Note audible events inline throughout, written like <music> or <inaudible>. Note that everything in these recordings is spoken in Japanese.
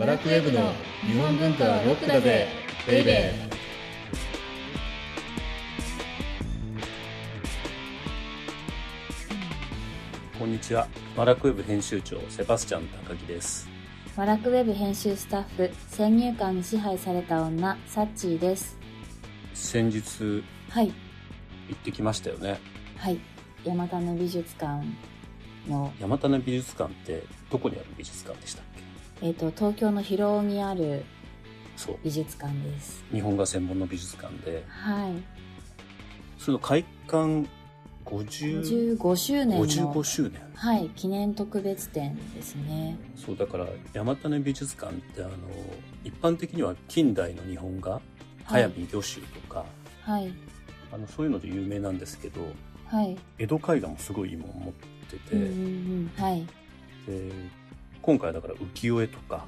バラクウェブの日本文化はロックだぜベイベーこんにちは。バラクウェブ編集長、セバスチャン高木です。ワラクウェブ編集スタッフ、先入観に支配された女、サッチーです。先日はい、行ってきましたよね。はい。山種美術館の、山種美術館ってどこにある美術館でしたっけ？えっ、と、東京の広尾にある。美術館です。日本画専門の美術館で、はい。その開館50 55周年の、55周年。はい、記念特別展ですね。そう、だから山種美術館ってあの、一般的には近代の日本画、はい早見御舟とか、はい、あの、そういうので有名なんですけど、はい。江戸絵画もすごいいいもん持ってて、うんうんうん、はい、で今回はだから浮世絵とか、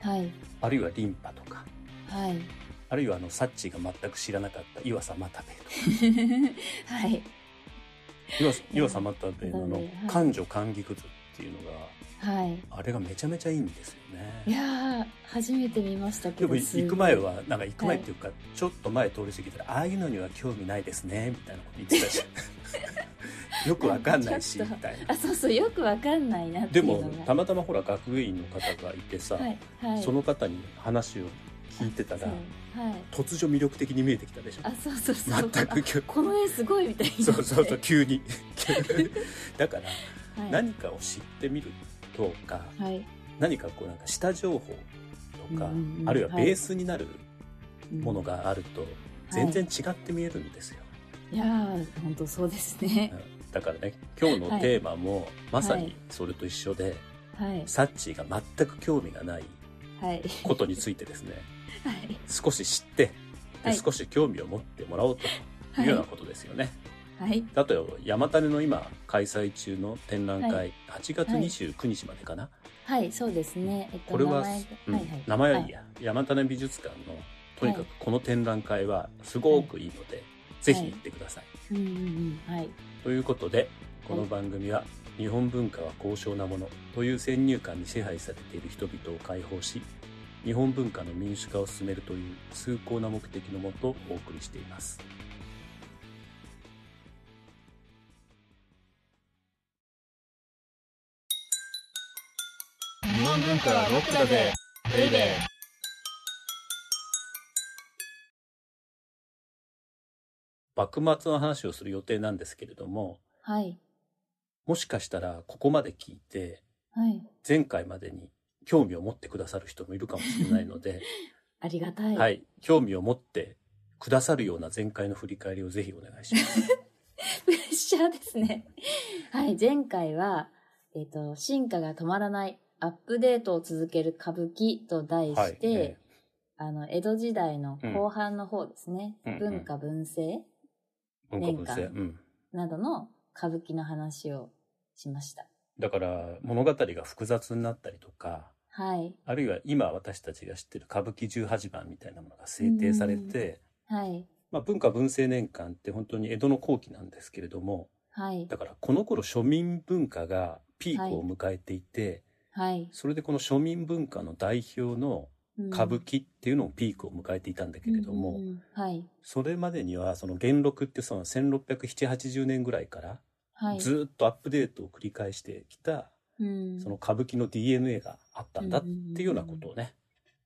はい、あるいはリンパとか、はい。あるいはあの、サッチーが全く知らなかった岩佐又兵衛とか、<laughs> はい、岩佐岩佐又兵衛のあのはい漢女漢菊図っていうのが、はい。あれがめちゃめちゃいいんですよいね。やー、初めて見ましたけど。でも行く前、は、なんか行く前っていうか、ちょっと前通り過ぎたら、ああいうのには興味ないですね、みたいなこと言ってたし。<laughs> よくわかんないし、みたいな。あ、そうそう、よくわかんないなってでいうのが。も、たまたまほら、学芸員の方がいてさ、はい、はい。その方に話を聞いてたら、はい。突如魅力的に見えてきたでしょ。あ、そうそうそう。全くこの絵すごいみたいにな。そうそうそう、急に。<laughs> だから、はい、何かを知ってみるとか、はい。何かこうなんか下情報とか、うんうんうんあるいはベースになるうんものがあると、全然違って見えるんですよ。いやー、本当そうですね。うんだからね、今日のテーマも、まさにはいそれと一緒で、はい。サッチーが全く興味がないはい。ことについてですね、<laughs> はい。少し知って、ではい少し興味を持ってもらおうというようなことですよね。はい。だと、山種の今開催中の展覧会、はい8月29日までかな、はい、そうですね。えっと、これは、名前がうんはいはい。名前はいいや、山種美術館のとにかくこの展覧会はすごくいいので、ぜひ行ってください。うんうんうん。はい。ということでこの番組は「日本文化は高尚なもの」という先入観に支配されている人々を解放し日本文化の民主化を進めるという崇高な目的のもとお送りしています。日本文化はロックだぜベイベー幕末の話をする予定なんですけれどもはい。もしかしたらここまで聞いてはい。前回までに興味を持ってくださる人もいるかもしれないので、<laughs> ありがたい。はい、興味を持ってくださるような前回の振り返りをぜひお願いします。<laughs> プレッシャーですね。はい。前回は、えっ、と、進化が止まらない、アップデートを続ける歌舞伎と題はいして、えあの、江戸時代の後半の方ですね。うん文化文政、年うん、などの歌舞伎の話をしました。だから物語が複雑になったりとかはい。あるいは今私たちが知ってる歌舞伎十八番みたいなものが制定されて、はい。まあ、文化文政年間って本当に江戸の後期なんですけれどもはい。だからこの頃庶民文化がピークを迎えていて、はい。それでこの庶民文化の代表の歌舞伎っていうのもピークを迎えていたんだけれども、うんうんうんはい。それまでにはその元禄ってその1670年ぐらいからはい。ずっとアップデートを繰り返してきたうんその歌舞伎の DNA があったんだっていうようなことをね、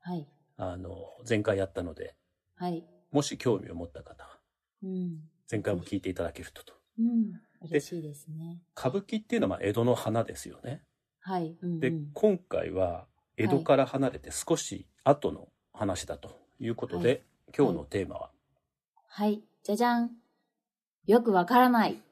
はい。あの、前回やったので、はい。もし興味を持った方は、うん。前回も聞いていただけるとと。うん。嬉しいですね。歌舞伎っていうのはまあ江戸の花ですよね。はい。うんうんで、今回は江戸から離れて少し後の話だということで、はい今日のテーマは、はい。じゃじゃん。よくわからない。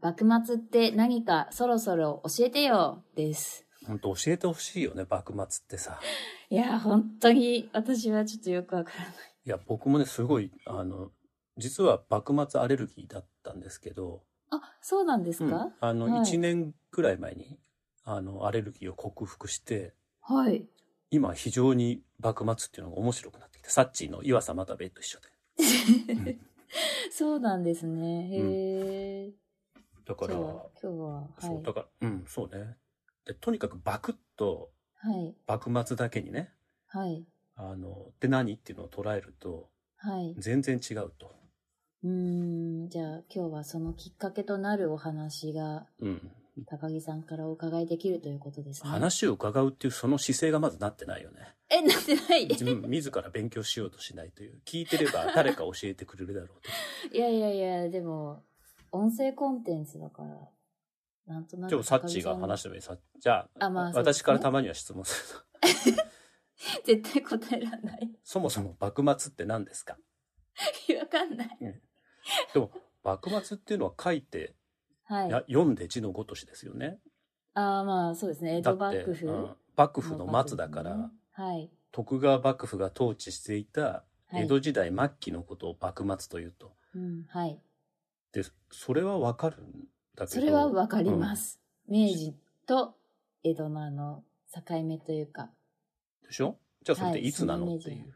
幕末って何かそろそろ教えてよ。です。本当教えてほしいよね、幕末ってさ。<laughs> いや、本当に私はちょっとよくわからない。いや、僕もね、すごい、あの、実は幕末アレルギーだったんですけど、あ、そうなんですか、うんあの、はい1年くらい前に、あの、アレルギーを克服して、はい。今非常に幕末っていうのが面白くなってきて、サッチーの岩佐又兵衛と一緒で。<laughs> そうなんですね。へえ。だから、今日は、はそう、いだ。から、うん、そうね。で、とにかくバクッとはい。幕末だけにね、はい。あの、って何っていうのを捉えると、はい。全然違うと。うーん。じゃあ今日はそのきっかけとなるお話がうん。高木さんからお伺いできるということですね。話を伺うっていうその姿勢がまずなってないよね。え、なってない？自分自ら勉強しようとしないという。聞いてれば誰か教えてくれるだろうと。いやいやいや、でも、音声コンテンツだから、なんとなく。ちょっとサッチーが話した上にさ、じゃあ、あまあね私からたまには質問すると。<laughs> 絶対答えられない。そもそも幕末って何ですか？<laughs> わかんない。でも、幕末っていうのは書いて、はい。や読んで字のごとしですよね。ああ、まあそうですね。江戸だって、幕府。うん幕府の末だから、はい。徳川幕府が統治していたはい江戸時代末期のことを幕末というと。うん、はい。で、それはわかるんだけど。それはわかります。明治と江戸のあの、境目というか。うんでしょ？じゃあそれってはいいつなのっていう。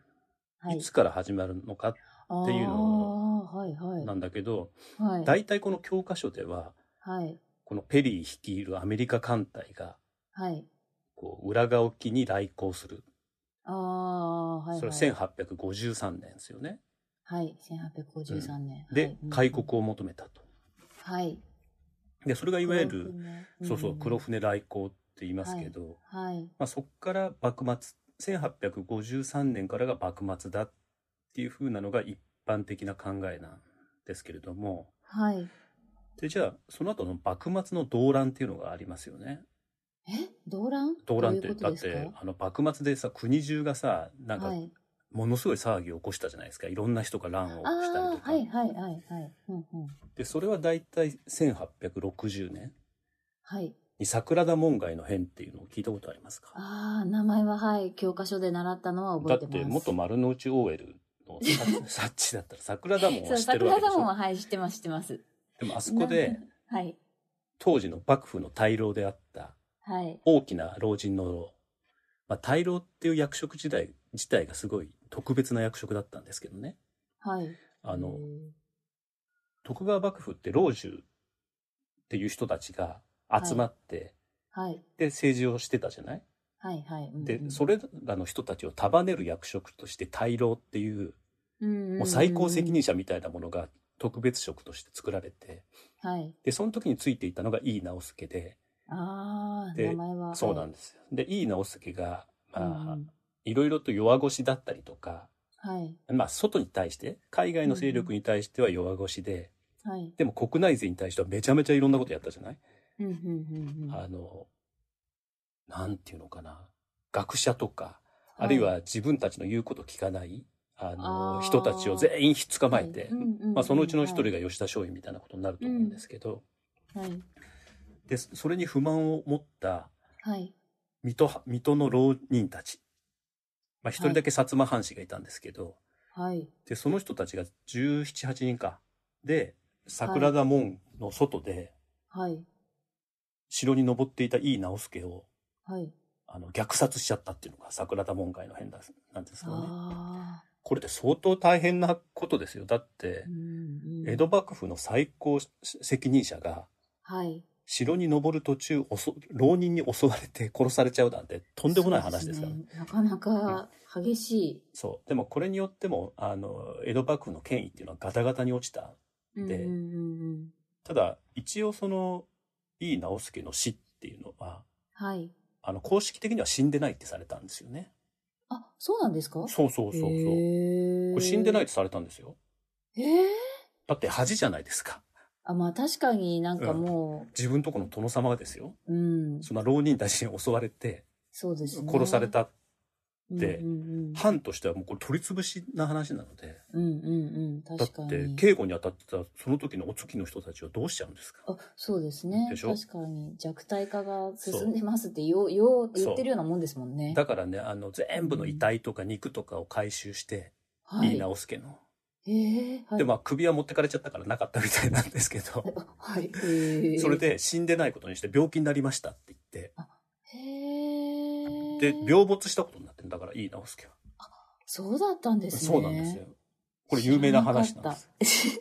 はいいつから始まるのかっていうのああ、はいはい。なんだけど、はい。大体この教科書では、はい。このペリー率いるアメリカ艦隊が、はい。こう、裏側沖に来航する。ああ、はい、はい。それ1853年ですよね。はい。1853年。で、はい開国を求めたと。はい。で、それがいわゆる、黒船そうそう、ん黒船来航って言いますけど、はい。まあ、そこから幕末、1853年からが幕末だっていう風なのが一般的な考えなんですけれども、はい。で、じゃあ、その後の幕末の動乱っていうのがありますよね。え？動乱？動乱って、だって、あの、幕末でさ、国中がさ、なんかは、い。ものすごい騒ぎを起こしたじゃないですか。いろんな人が乱を起こしたりとか。はいはいはいはい。うんうん。で、それは大体1860年はい。に桜田門外の変っていうのを聞いたことありますか？ああ、名前ははい。教科書で習ったのは覚だえます。ってて元丸の内 OL のサ <laughs> サッチだったら桜田門そう、は知ってるわけでしょ？桜田門ははい、知ってます、知ってます。でもあそこでな。はい。当時の幕府の大老であったはい。大きな老人の老、まあ、大老っていう役職時代自体がすごい特別な役職だったんですけどねはい。あの徳川幕府って老中っていう人たちが集まって、はい。で政治をしてたじゃない？はいはい。うんうんでそれらの人たちを束ねる役職として大老っていうもう最高責任者みたいなものが特別職として作られてはい。でその時についていたのが井伊直弼であ名前は。そうなんですよで井伊直弼がまあ、うんうんいろいろと弱腰だったりとかはい。まあ外に対して海外の勢力に対しては弱腰で、はい。でも国内勢に対してはめちゃめちゃいろんなことやったじゃない、うんうんうんうん。あのなんていうのかな学者とかあるいは自分たちの言うこと聞かないあの人たちを全員ひっ捕まえて、まあ、そのうちの一人が吉田松陰みたいなことになると思うんですけど、はい。でそれに不満を持ったはい。水戸水戸の浪人たち、まあ、一人だけ薩摩藩士がいたんですけど、はい。でその人たちが1718人かで桜田門の外ではい。城に登っていた井伊直弼をはい。あの虐殺しちゃったっていうのが桜田門外の変だなんですけどね。これって相当大変なことですよ。だってうんうん。江戸幕府の最高責任者がはい。城に登る途中浪人に襲われて <laughs> 殺されちゃうなんてとんでもない話ですからね。なかなか激しい。そう。でもこれによってもあの江戸幕府の権威っていうのはガタガタに落ちたでうんうんうんうん。ただ一応その井伊直弼の死っていうのははい。あの公式的には死んでないってされたんですよね。あ、そうなんですか？そうそうそうそう。こへれ死んでないい。とされたんですよ。ええだって恥じゃないですか。あ、まあ確かになんかも自分とこの殿様がですよ。う、うん、そんな浪人たちに襲われてそうですね。殺された藩としてはもうこれ取り潰しな話なのでうん、うんうんうん、だっ。て警護に当たってたその時のお月の人たちをどうしちゃうんですか？あ、そうですね。確かに弱体化が進んでますってよう、よう言ってるようなもんですもんね。だからねあの全部の遺体とか肉とかを回収して、はいい、い直輔の、へえはい。でまあ首は持ってかれちゃったからなかったみたいなんですけどあ <laughs> はい。へえそれ、で死んでないことにして病気になりましたって言ってへえ。で病没したことになってるんだからいい直輔はそうだったんですね。そうなんですよこれ有名な話なんですす。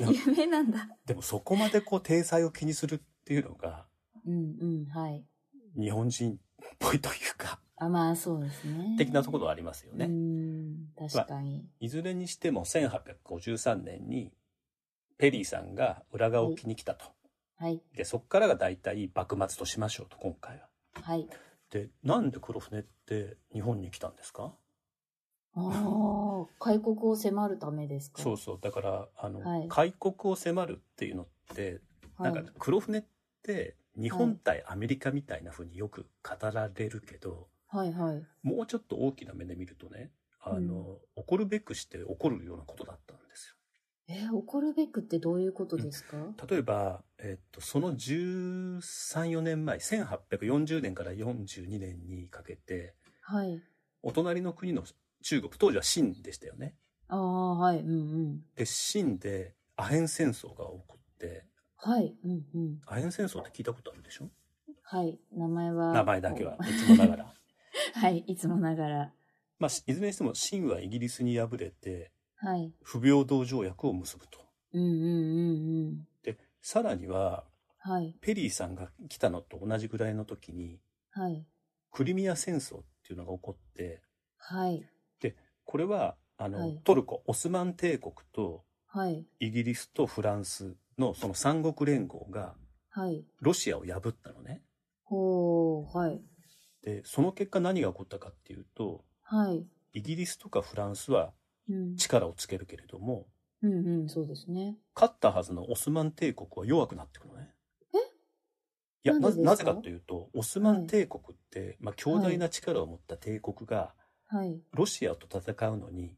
<laughs> 有名なんだ。でもそこまでこう体裁を気にするっていうのがうんうん、はい。日本人っぽいというかあ、まあそうですね。的なところはありますよね。うん、確かに。いずれにしても1853年にペリーさんが浦賀沖に来たと。はい。で、そこからが大体幕末としましょうと、今回は。はい。で、なんで黒船って日本に来たんですか？ああ、<laughs> 開国を迫るためですか？そうそう。だから、あの、はい開国を迫るっていうのって、なんか黒船って日本対アメリカみたいな風によく語られるけど、はい、はい、はい。もうちょっと大きな目で見るとね、あの、怒るべくして起こるようなことだっ。えー怒るべくってどういうことですか、例えば、えっと、その13、4年前、1840年から42年にかけて、はい。お隣の国の中国、当時は清でしたよね。ああ、はい、うんうん。で、清でアヘン戦争が起こって、はい、うんうん。アヘン戦争って聞いたことあるでしょ？はい、名前は。名前だけは、いつもながら。<laughs> はい、いつもながら。まあ、いずれにしても清はイギリスに敗れて、はい。不平等条約を結ぶと。うんうんうんうん。で、さらには、はい、ペリーさんが来たのと同じぐらいの時に、はい、クリミア戦争っていうのが起こって、はい、これは、あの、はいトルコ、オスマン帝国とはい、イギリスとフランスのその三国連合がはい。ロシアを破ったのね。ほう、はい、で、その結果何が起こったかっていうと、はい。イギリスとかフランスはうん、力をつけるけれども、うんうん、そうですね。勝ったはずのオスマン帝国は弱くなっていくのね。え？いやななぜかというと、オスマン帝国って、まあ、強大な力を持った帝国が、はい。ロシアと戦うのに、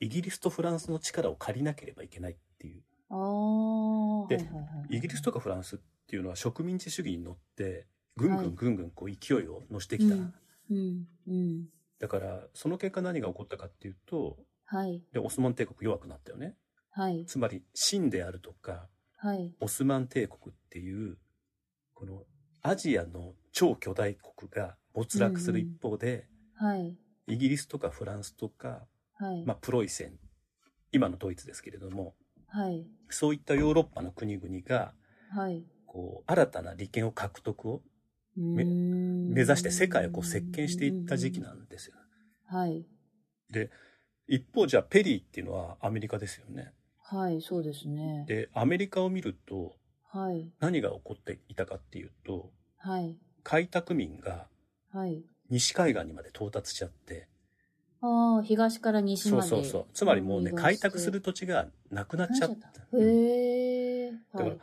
イギリスとフランスの力を借りなければいけないっていう。ああ、はいではいはい。イギリスとかフランスっていうのは植民地主義に乗って、ぐんぐはいんぐんぐんこう勢いを乗してきた。うん、うん、うん。だから、その結果何が起こったかっていうと、はい、で、オスマン帝国弱くなったよね。はい、つまり、清であるとか、はい、オスマン帝国っていう、このアジアの超巨大国が没落する一方で、はい、イギリスとかフランスとか、はい、まあ、プロイセン、今のドイツですけれども、はい、そういったヨーロッパの国々が、はい。こう、新たな利権を獲得を目目指して世界をこう席巻していった時期なんですよ。はい、で、一方じゃあペリーっていうのはアメリカですよね。はい、そうですね。で、アメリカを見るとはい、何が起こっていたかっていうと、はい、開拓民がはい。西海岸にまで到達しちゃって、ああ、東から西まで。そうそうそう。つまりもうね、開拓する土地がなくなっちゃった。へえ。だからはい。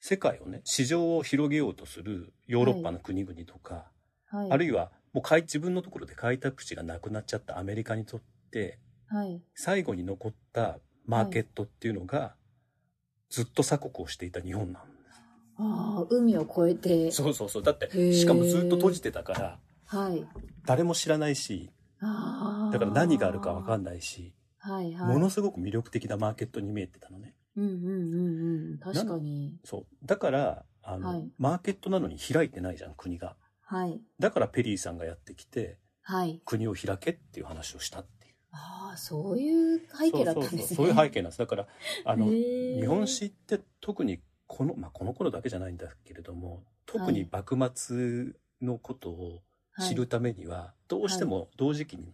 世界をね、市場を広げようとするヨーロッパの国々とか、はい。あるいはもう開自分のところで開拓地がなくなっちゃったアメリカにとって、はい。最後に残ったマーケットっていうのが、ずっと鎖国をしていた日本なんでああ、海を越えて。す。そうそうそう。だってしかもずっと閉じてたから、はい。誰も知らないし、ああ。だから何があるかわかんない。し、はいはい。ものすごく魅力的なマーケットに見えてたのね。うんうんうんうん。確かに。そう。だから、あの、はいマーケットなのに開いてないじゃん、国が。はい。だからペリーさんがやってきて、はい。国を開けっていう話をしたって。ああ、そういう背景だったんですね。そういう背景なんです。だから、あの、日本史って特にこの、まあ、この頃だけじゃないんだけれども、特に幕末のことを知るためには、どうしても同時期の、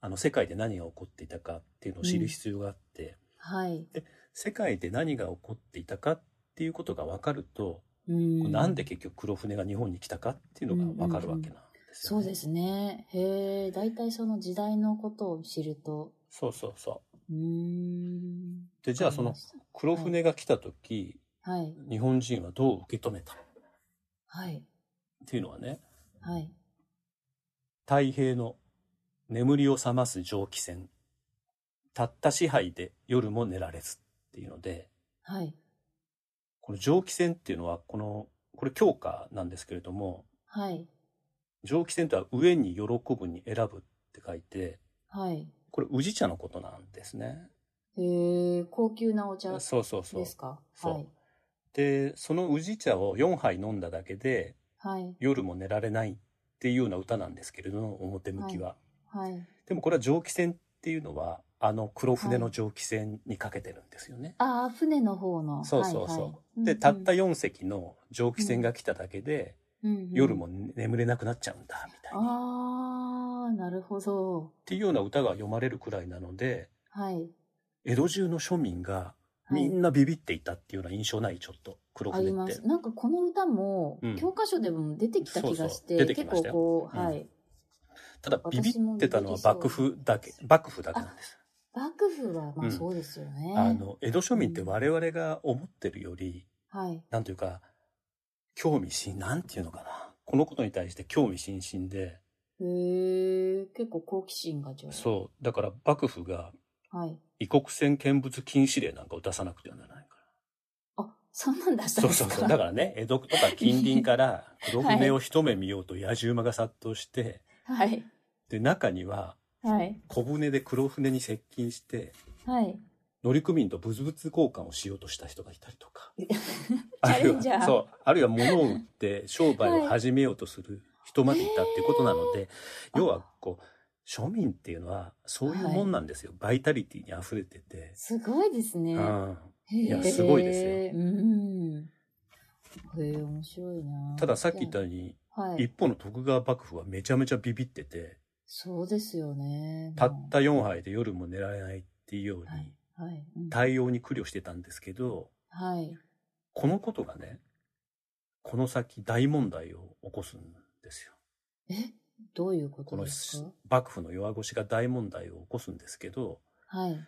あの、世界で何が起こっていたかっていうのを知る必要があって、はい。世界で何が起こっていたかっていうことが分かると、うん。なんで結局黒船が日本に来たかっていうのが分かるわけなんですよ、そうですね。へえ、大体その時代のことを知ると。そうそうそうーん。う。で、じゃあその黒船が来た時、はい。日本人はどう受け止めた？っはい。ていうのはね、はい。太平の眠りを覚ます蒸気船。たった支配で夜も寝られずっていうので、はい。この蒸気船っていうのは、この、これ教科なんですけれども、はい。蒸気船とは上に喜ぶに選ぶって書いて、はい。これ宇治茶のことなんですね。へえ、高級なお茶そうそうそうで。すか？そうはい。で、その宇治茶を4杯飲んだだけで、はい。夜も寝られないっていうような歌なんですけれども、表向きは。はい。でもこれは蒸気船っていうのは、あの黒船の蒸気船にかけてるんですよね。ああ、船の方の。そうそうそう。はいはいで、たったうん4隻の蒸気船が来ただけで、うんうん。夜も眠れなくなっちゃうんだみたいにっあー、なるほど。ていうような歌が読まれるくらいなのではい。江戸中の庶民がはい。みんなビビっていたっていうような印象ないちょっと。黒あ船って。ります。なんかこの歌もうん、教科書でも出てきた気がして、そうそう。出てき結ましたよ。構こう、うん。はい。ただビビってたのは幕府だけ幕府だけなんです。幕府は、まうん。あそうですよね。あの江戸庶民って我々が思ってるよりはい。なんというか興味津なんていうのかなこのことに対して興味津々でへー、結構好奇心がじゃあ。そうだから幕府がはい。異国船見物禁止令なんかを出さなくてはならないかあ、そんなん出したら。んですか？そうそうそう。だからね、江戸とか近隣から黒船を一目見ようと野じ馬が殺到して、はい。で、中にははい。小船で黒船に接近して、はい。乗組員と物々交換をしようとした人がいたりとか。<laughs> チあるいは、そう、あるいは物を売って商売を始めようとする人までいたっていうことなので、要はこう、庶民っていうのはそういうもんなんですよ。バイタリティに溢れてて。すごいですね。うんいやすごいですようん。へえ、面白いな。たださっき言ったように、はい。一方の徳川幕府はめちゃめちゃビビってて、そうですよね。たった4杯で夜も寝られないっていうようはいに、。はい。うん対応に苦慮してたんですけど、はい。このことがね、この先大問題を起こすんですよ。え？どういうこことのですか？幕府の弱腰が大問題を起こすんですけど、はい。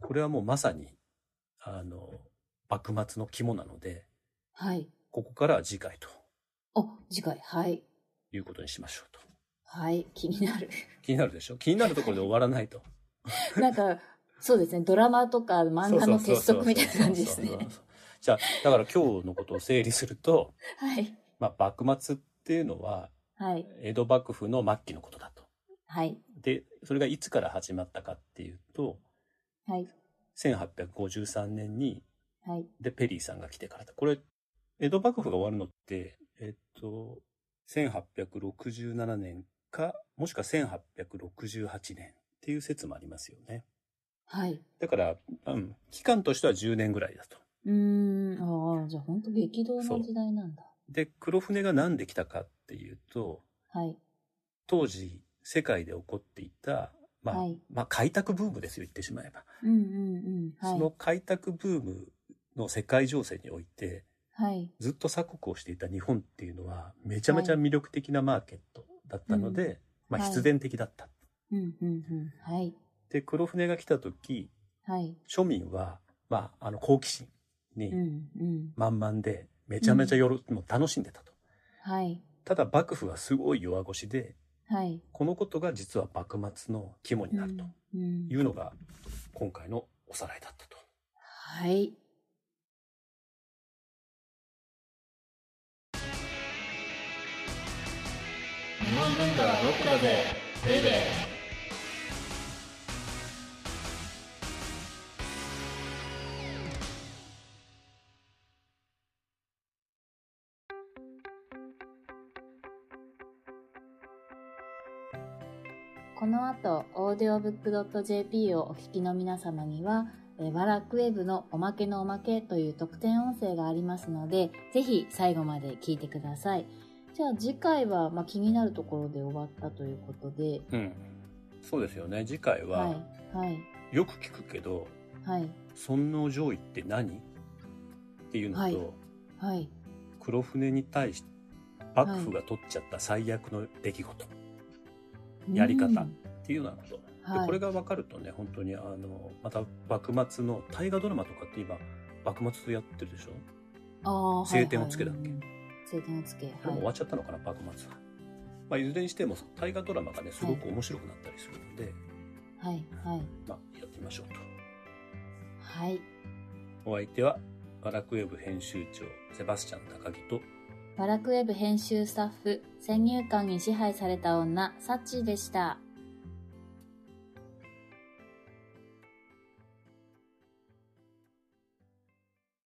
これはもうまさに、あの、幕末の肝なので、はい。ここからは次回とお、次回。はい。いうことにしましょうと。はい。気になる。気になるでしょ？気になるところで終わらないと。<laughs> なんか、そうですね。ドラマとか漫画の鉄則みたいな感じですねじゃあ、だから今日のことを整理すると、はい。まあ、幕末っていうのは、はい。江戸幕府の末期のことだと。はい。で、それがいつから始まったかっていうと、はい。1853年に、はい。で、ペリーさんが来てからだ。これ、江戸幕府が終わるのって、えっと、1867年か、もしくは1868年っていう説もありますよね。はい。だから、うん、期間としては10年ぐらいだと。うーん。ああ、じゃあ本当激動の時代なんだ。で、黒船が何で来たかっていうと、はい。当時、世界で起こっていた、まあ、はいまあ、開拓ブームですよ、言ってしまえば。うんうんうん。はい。その開拓ブームの世界情勢において、はい。ずっと鎖国をしていた日本っていうのは、めちゃめちゃ魅力的なマーケットだったので、まあ、はい必然的だった。うんうんうん。はい。で、黒船が来た時、はい。庶民は、まあ、あの、好奇心にうんうん。満々で、めちゃめちゃよろ、もう楽しんでたと。はい。ただ、幕府はすごい弱腰で、はい。このことが実は幕末の肝になるとうんうんいうのが、今回のおさらいだったと。はい。日本文化はロックだぜベイベーこの後、audiobook.jp をお聞きの皆様には、えーワラクウェブのおまけのおまけという特典音声がありますので、ぜひ最後まで聞いてください。じゃあ次回は、まあ、気になるところで終わったということで、うん。そうですよね。次回は、はい、はい、よく聞くけど、はい、尊王攘夷って何？っていうのと、はい。はい、黒船に対して幕府が取っちゃった最悪の出来事。っやり方うん。ていうようなこと、はい。でこれが分かるとね本当にあのまた幕末の大河ドラマとかって今幕末やってるでしょ？あー晴天をつけだっけ？晴天をつけ。これもう終わっちゃったのかな、幕末は、まあ、いずれにしても大河ドラマがねすごく面白くなったりするので、はい、はい、まあ、やってみましょうと。はい。お相手はバラクウェブ編集長セバスチャン高木とバラクウェブ編集スタッフ、先入観に支配された女、サッチーでした。